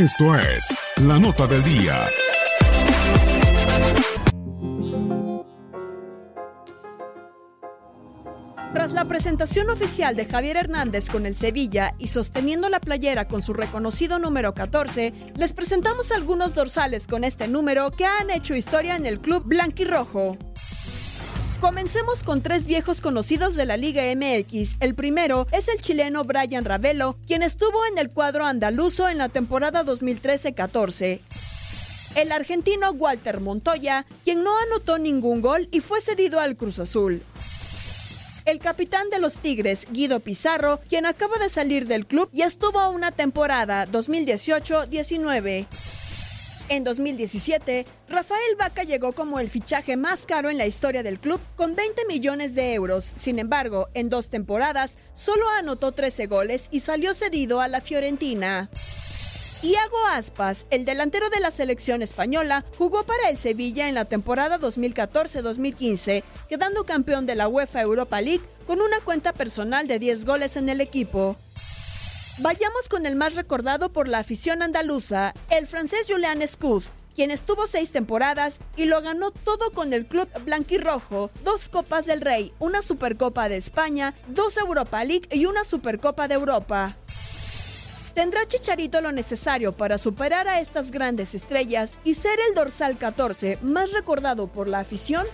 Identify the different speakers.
Speaker 1: Esto es La Nota del Día.
Speaker 2: Tras la presentación oficial de Javier Hernández con el Sevilla y sosteniendo la playera con su reconocido número 14, les presentamos algunos dorsales con este número que han hecho historia en el club blanquirrojo. Comencemos con tres viejos conocidos de la Liga MX. El primero es el chileno Brian Ravelo, quien estuvo en el cuadro andaluzo en la temporada 2013-14 el argentino Walter Montoya, quien no anotó ningún gol y fue cedido al Cruz Azul el capitán de los Tigres, Guido Pizarro, quien acaba de salir del club y estuvo una temporada 2018-19. En 2017, Rafael Vaca llegó como el fichaje más caro en la historia del club con 20 millones de euros. Sin embargo, en dos temporadas solo anotó 13 goles y salió cedido a la Fiorentina. Iago Aspas, el delantero de la selección española, jugó para el Sevilla en la temporada 2014-2015, quedando campeón de la UEFA Europa League con una cuenta personal de 10 goles en el equipo. Vayamos con el más recordado por la afición andaluza, el francés Julian Scud, quien estuvo seis temporadas y lo ganó todo con el club blanquirrojo, dos Copas del Rey, una Supercopa de España, dos Europa League y una Supercopa de Europa. ¿Tendrá Chicharito lo necesario para superar a estas grandes estrellas y ser el dorsal 14 más recordado por la afición?